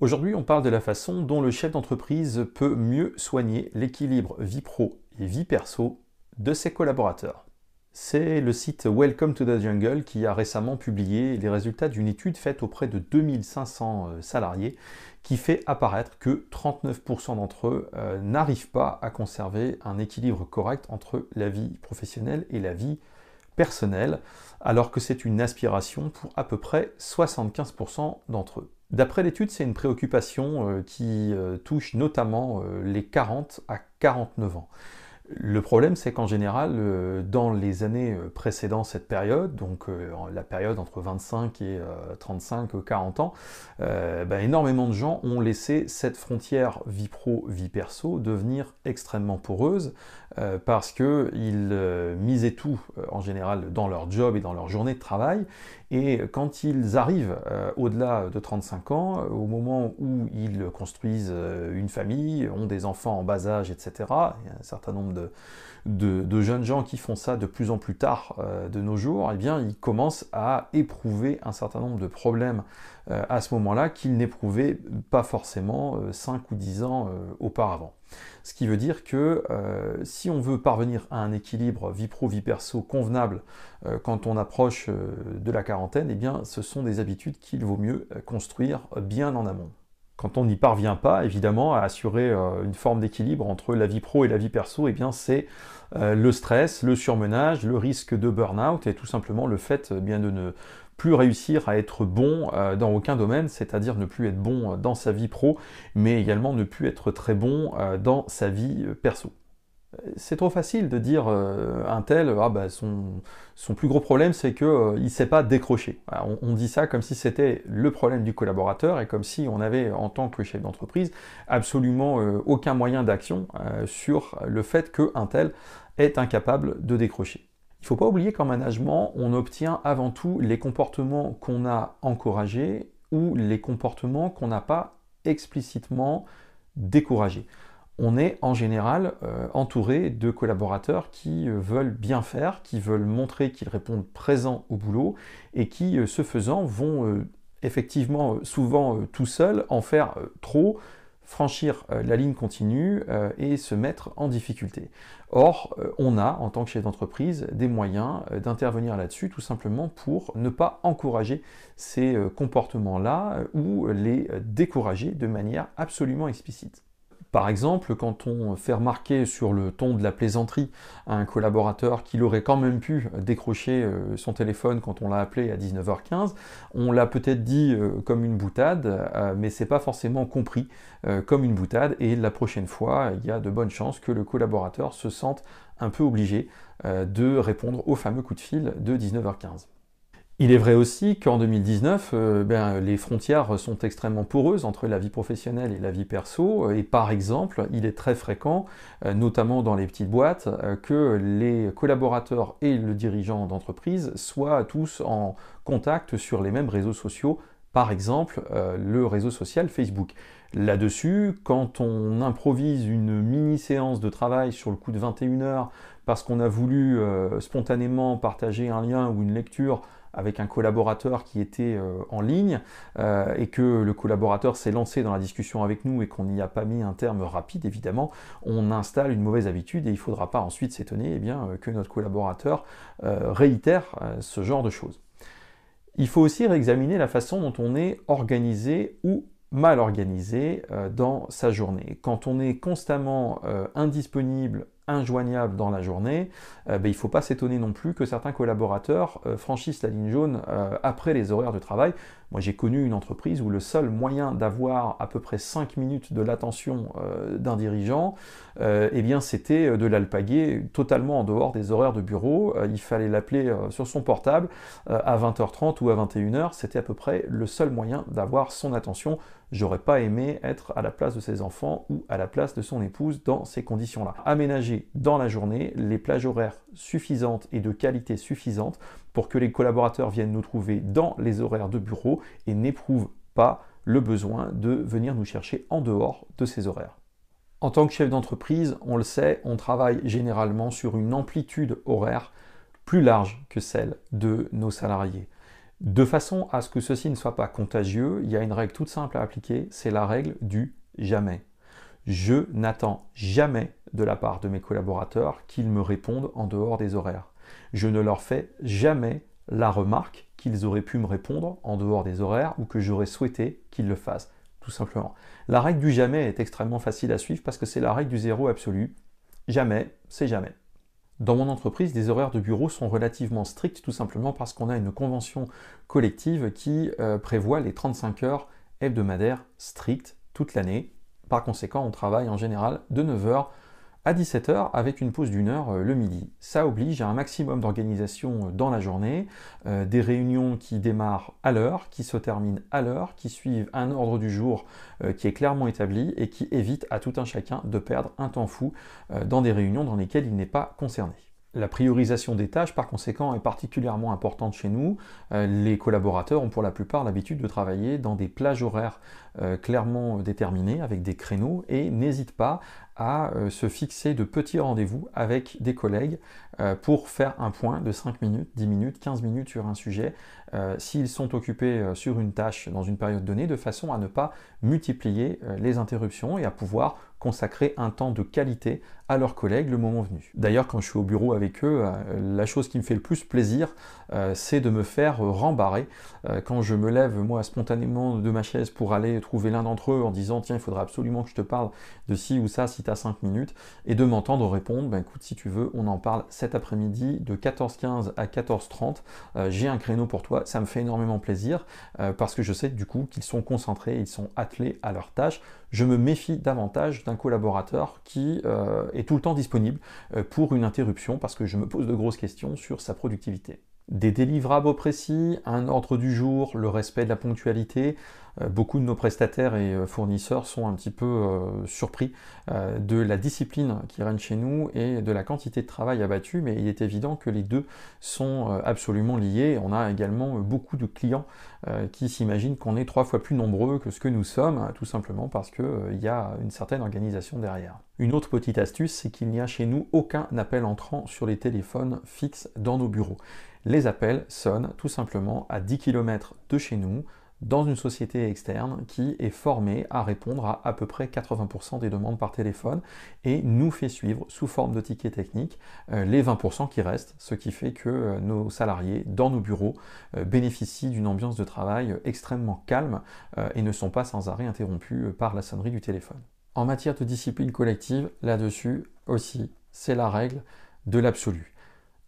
Aujourd'hui, on parle de la façon dont le chef d'entreprise peut mieux soigner l'équilibre vie pro et vie perso de ses collaborateurs. C'est le site Welcome to the Jungle qui a récemment publié les résultats d'une étude faite auprès de 2500 euh, salariés qui fait apparaître que 39% d'entre eux euh, n'arrivent pas à conserver un équilibre correct entre la vie professionnelle et la vie personnelle, alors que c'est une aspiration pour à peu près 75% d'entre eux. D'après l'étude, c'est une préoccupation euh, qui touche notamment les 40 à 49 ans. Le problème, c'est qu'en général, euh, dans les années euh, précédant cette période, donc euh, la période entre 25 et 35, 40 ans, bah, énormément de gens ont laissé cette frontière vie pro, vie perso devenir extrêmement poreuse parce qu'ils misaient tout en général dans leur job et dans leur journée de travail. Et quand ils arrivent au-delà de 35 ans, au moment où ils construisent une famille, ont des enfants en bas âge, etc., il y a un certain nombre de, jeunes gens qui font ça de plus en plus tard euh, de nos jours, eh bien, ils commencent à éprouver un certain nombre de problèmes euh, à ce moment-là qu'ils n'éprouvaient pas forcément 5 euh, ou 10 ans auparavant. Ce qui veut dire que si on veut parvenir à un équilibre vie pro-vie perso convenable quand on approche de la quarantaine, eh bien, ce sont des habitudes qu'il vaut mieux construire bien en amont. Quand on n'y parvient pas, évidemment, à assurer euh, une forme d'équilibre entre la vie pro et la vie perso, eh bien c'est euh, le stress, le surmenage, le risque de burn-out et tout simplement le fait bien de ne plus réussir à être bon euh, dans aucun domaine, c'est-à-dire ne plus être bon dans sa vie pro, mais également ne plus être très bon dans sa vie perso c'est trop facile de dire euh, un tel, ah bah, son, plus gros problème c'est qu'il euh, ne sait pas décrocher. on, dit ça comme si c'était le problème du collaborateur et comme si on avait en tant que chef d'entreprise absolument euh, aucun moyen d'action sur le fait qu'un tel est incapable de décrocher. Il ne faut pas oublier qu'en management, on obtient avant tout les comportements qu'on a encouragés ou les comportements qu'on n'a pas explicitement découragés. On est en général euh, entouré de collaborateurs qui euh, veulent bien faire, qui veulent montrer qu'ils répondent présents au boulot et qui, euh, ce faisant, vont effectivement souvent tout seuls en faire trop, franchir la ligne continue et se mettre en difficulté. Or, on a, en tant que chef d'entreprise, des moyens d'intervenir là-dessus tout simplement pour ne pas encourager ces comportements-là ou les décourager de manière absolument explicite. Par exemple, quand on fait remarquer sur le ton de la plaisanterie un collaborateur qu'il aurait quand même pu décrocher euh, son téléphone quand on l'a appelé à 19h15, on l'a peut-être dit euh, comme une boutade, euh, mais c'est pas forcément compris comme une boutade, et la prochaine fois, il y a de bonnes chances que le collaborateur se sente un peu obligé de répondre au fameux coup de fil de 19h15. Il est vrai aussi qu'en 2019, euh, ben, les frontières sont extrêmement poreuses entre la vie professionnelle et la vie perso. Et par exemple, il est très fréquent, euh, notamment dans les petites boîtes, euh, que les collaborateurs et le dirigeant d'entreprise soient tous en contact sur les mêmes réseaux sociaux, par exemple le réseau social Facebook. Là-dessus, quand on improvise une mini séance de travail sur le coup de 21 heures parce qu'on a voulu spontanément partager un lien ou une lecture avec un collaborateur qui était euh, en ligne euh, et que le collaborateur s'est lancé dans la discussion avec nous et qu'on n'y a pas mis un terme rapide, évidemment, on installe une mauvaise habitude et il ne faudra pas ensuite s'étonner eh euh, que notre collaborateur réitère ce genre de choses. Il faut aussi réexaminer la façon dont on est organisé ou mal organisé dans sa journée. Quand on est constamment indisponible, injoignable dans la journée, euh, ben, il ne faut pas s'étonner non plus que certains collaborateurs euh, franchissent la ligne jaune euh, après les horaires de travail. Moi j'ai connu une entreprise où le seul moyen d'avoir à peu près 5 minutes de l'attention d'un dirigeant, eh bien c'était de l'alpaguer totalement en dehors des horaires de bureau. il fallait l'appeler sur son portable à 20h30 ou à 21h. C'était à peu près le seul moyen d'avoir son attention. J'aurais pas aimé être à la place de ses enfants ou à la place de son épouse dans ces conditions-là. Aménager dans la journée les plages horaires suffisantes et de qualité suffisante pour que les collaborateurs viennent nous trouver dans les horaires de bureau et n'éprouvent pas le besoin de venir nous chercher en dehors de ces horaires. En tant que chef d'entreprise, on le sait, on travaille généralement sur une amplitude horaire plus large que celle de nos salariés. De façon à ce que ceci ne soit pas contagieux, il y a une règle toute simple à appliquer, c'est la règle du jamais. Je n'attends jamais de la part de mes collaborateurs qu'ils me répondent en dehors des horaires. Je ne leur fais jamais la remarque qu'ils auraient pu me répondre en dehors des horaires ou que j'aurais souhaité qu'ils le fassent, tout simplement. La règle du jamais est extrêmement facile à suivre parce que c'est la règle du zéro absolu. Jamais, c'est jamais. Dans mon entreprise, les horaires de bureau sont relativement stricts tout simplement parce qu'on a une convention collective qui euh, prévoit les 35 heures hebdomadaires strictes toute l'année. Par conséquent, on travaille en général de 9h à 17h avec une pause d'une heure euh, le midi. Ça oblige à un maximum d'organisation euh, dans la journée, euh, des réunions qui démarrent à l'heure, qui se terminent à l'heure, qui suivent un ordre du jour qui est clairement établi et qui évite à tout un chacun de perdre un temps fou dans des réunions dans lesquelles il n'est pas concerné. La priorisation des tâches, par conséquent, est particulièrement importante chez nous. les collaborateurs ont pour la plupart l'habitude de travailler dans des plages horaires clairement déterminées, avec des créneaux, et n'hésitent pas à euh, se fixer de petits rendez-vous avec des collègues pour faire un point de 5 minutes, 10 minutes, 15 minutes sur un sujet, euh, s'ils sont occupés sur une tâche dans une période donnée, de façon à ne pas multiplier les interruptions et à pouvoir consacrer un temps de qualité à leurs collègues le moment venu. D'ailleurs, quand je suis au bureau avec eux, la chose qui me fait le plus plaisir, c'est de me faire rembarrer. Quand je me lève, moi, spontanément de ma chaise pour aller trouver l'un d'entre eux en disant, tiens, il faudra absolument que je te parle de ci ou ça, si à 5 minutes, et de m'entendre répondre, ben écoute, si tu veux, on en parle après-midi de 14h15 à 14h30, euh, j'ai un créneau pour toi, ça me fait énormément plaisir, euh, parce que je sais du coup qu'ils sont concentrés, ils sont attelés à leur tâche. Je me méfie davantage d'un collaborateur qui euh, est tout le temps disponible pour une interruption, parce que je me pose de grosses questions sur sa productivité des délivrables précis, un ordre du jour, le respect de la ponctualité. Euh, beaucoup de nos prestataires et euh, fournisseurs sont un petit peu euh, surpris de la discipline qui règne chez nous et de la quantité de travail abattu, mais il est évident que les deux sont absolument liés. On a également beaucoup de clients qui s'imaginent qu'on est trois fois plus nombreux que ce que nous sommes, tout simplement parce qu'il y a une certaine organisation derrière. Une autre petite astuce, c'est qu'il n'y a chez nous aucun appel entrant sur les téléphones fixes dans nos bureaux. Les appels sonnent tout simplement à 10 km de chez nous, dans une société externe qui est formée à répondre à à peu près 80% des demandes par téléphone et nous fait suivre sous forme de tickets techniques euh, les 20% qui restent, ce qui fait que euh, nos salariés dans nos bureaux euh, bénéficient d'une ambiance de travail extrêmement calme et ne sont pas sans arrêt interrompus par la sonnerie du téléphone. En matière de discipline collective, là-dessus aussi, c'est la règle de l'absolu.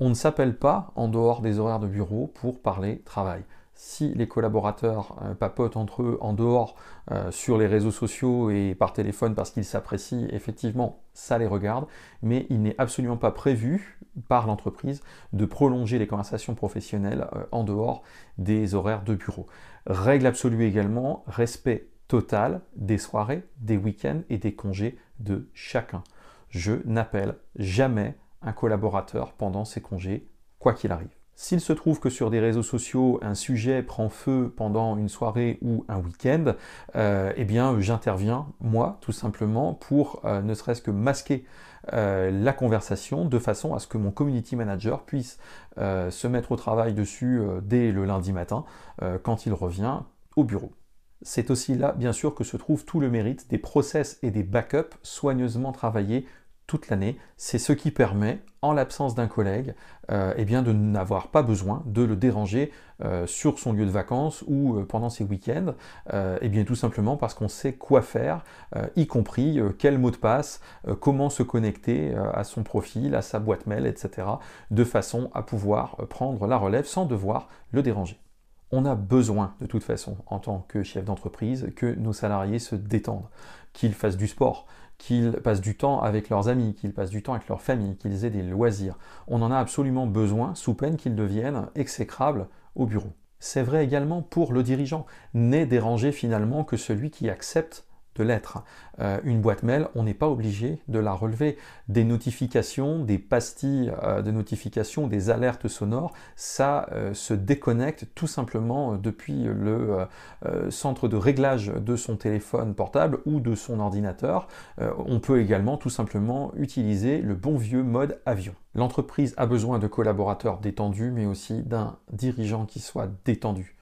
On ne s'appelle pas en dehors des horaires de bureau pour parler travail. Si les collaborateurs euh, papotent entre eux en dehors euh, sur les réseaux sociaux et par téléphone parce qu'ils s'apprécient, effectivement, ça les regarde, mais il n'est absolument pas prévu par l'entreprise de prolonger les conversations professionnelles euh, en dehors des horaires de bureau. Règle absolue également, respect total des soirées, des week-ends et des congés de chacun. Je n'appelle jamais un collaborateur pendant ses congés, quoi qu'il arrive. S'il se trouve que sur des réseaux sociaux, un sujet prend feu pendant une soirée ou un week-end, euh, eh bien j'interviens, moi, tout simplement, pour euh, ne serait-ce que masquer euh, la conversation de façon à ce que mon community manager puisse se mettre au travail dessus dès le lundi matin, quand il revient au bureau. C'est aussi là, bien sûr, que se trouve tout le mérite des process et des backups soigneusement travaillés l'année. C'est ce qui permet, en l'absence d'un collègue, euh, eh bien de n'avoir pas besoin de le déranger euh, sur son lieu de vacances ou euh, pendant ses week-ends, eh bien tout simplement parce qu'on sait quoi faire, y compris quel mot de passe, comment se connecter à son profil, à sa boîte mail, etc., de façon à pouvoir prendre la relève sans devoir le déranger. On a besoin de toute façon, en tant que chef d'entreprise, que nos salariés se détendent, qu'ils fassent du sport, qu'ils passent du temps avec leurs amis, qu'ils passent du temps avec leur famille, qu'ils aient des loisirs. On en a absolument besoin sous peine qu'ils deviennent exécrables au bureau. C'est vrai également pour le dirigeant. N'est dérangé finalement que celui qui accepte de l'être. Euh, une boîte mail, on n'est pas obligé de la relever. Des notifications, des pastilles euh, de notifications, des alertes sonores, ça euh, se déconnecte tout simplement depuis le centre de réglage de son téléphone portable ou de son ordinateur. on peut également tout simplement utiliser le bon vieux mode avion. L'entreprise a besoin de collaborateurs détendus, mais aussi d'un dirigeant qui soit détendu.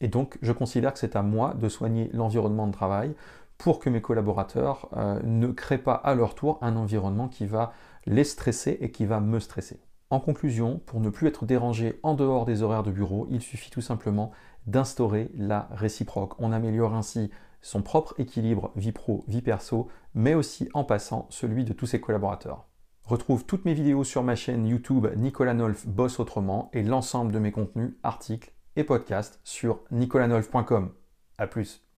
Et donc, je considère que c'est à moi de soigner l'environnement de travail pour que mes collaborateurs euh, ne créent pas à leur tour un environnement qui va les stresser et qui va me stresser. En conclusion, pour ne plus être dérangé en dehors des horaires de bureau, il suffit tout simplement d'instaurer la réciproque. On améliore ainsi son propre équilibre vie pro, vie perso, mais aussi en passant celui de tous ses collaborateurs. Retrouve toutes mes vidéos sur ma chaîne YouTube Nicolas Nolf Boss Autrement et l'ensemble de mes contenus, articles et podcasts sur nicolanolf.com. A plus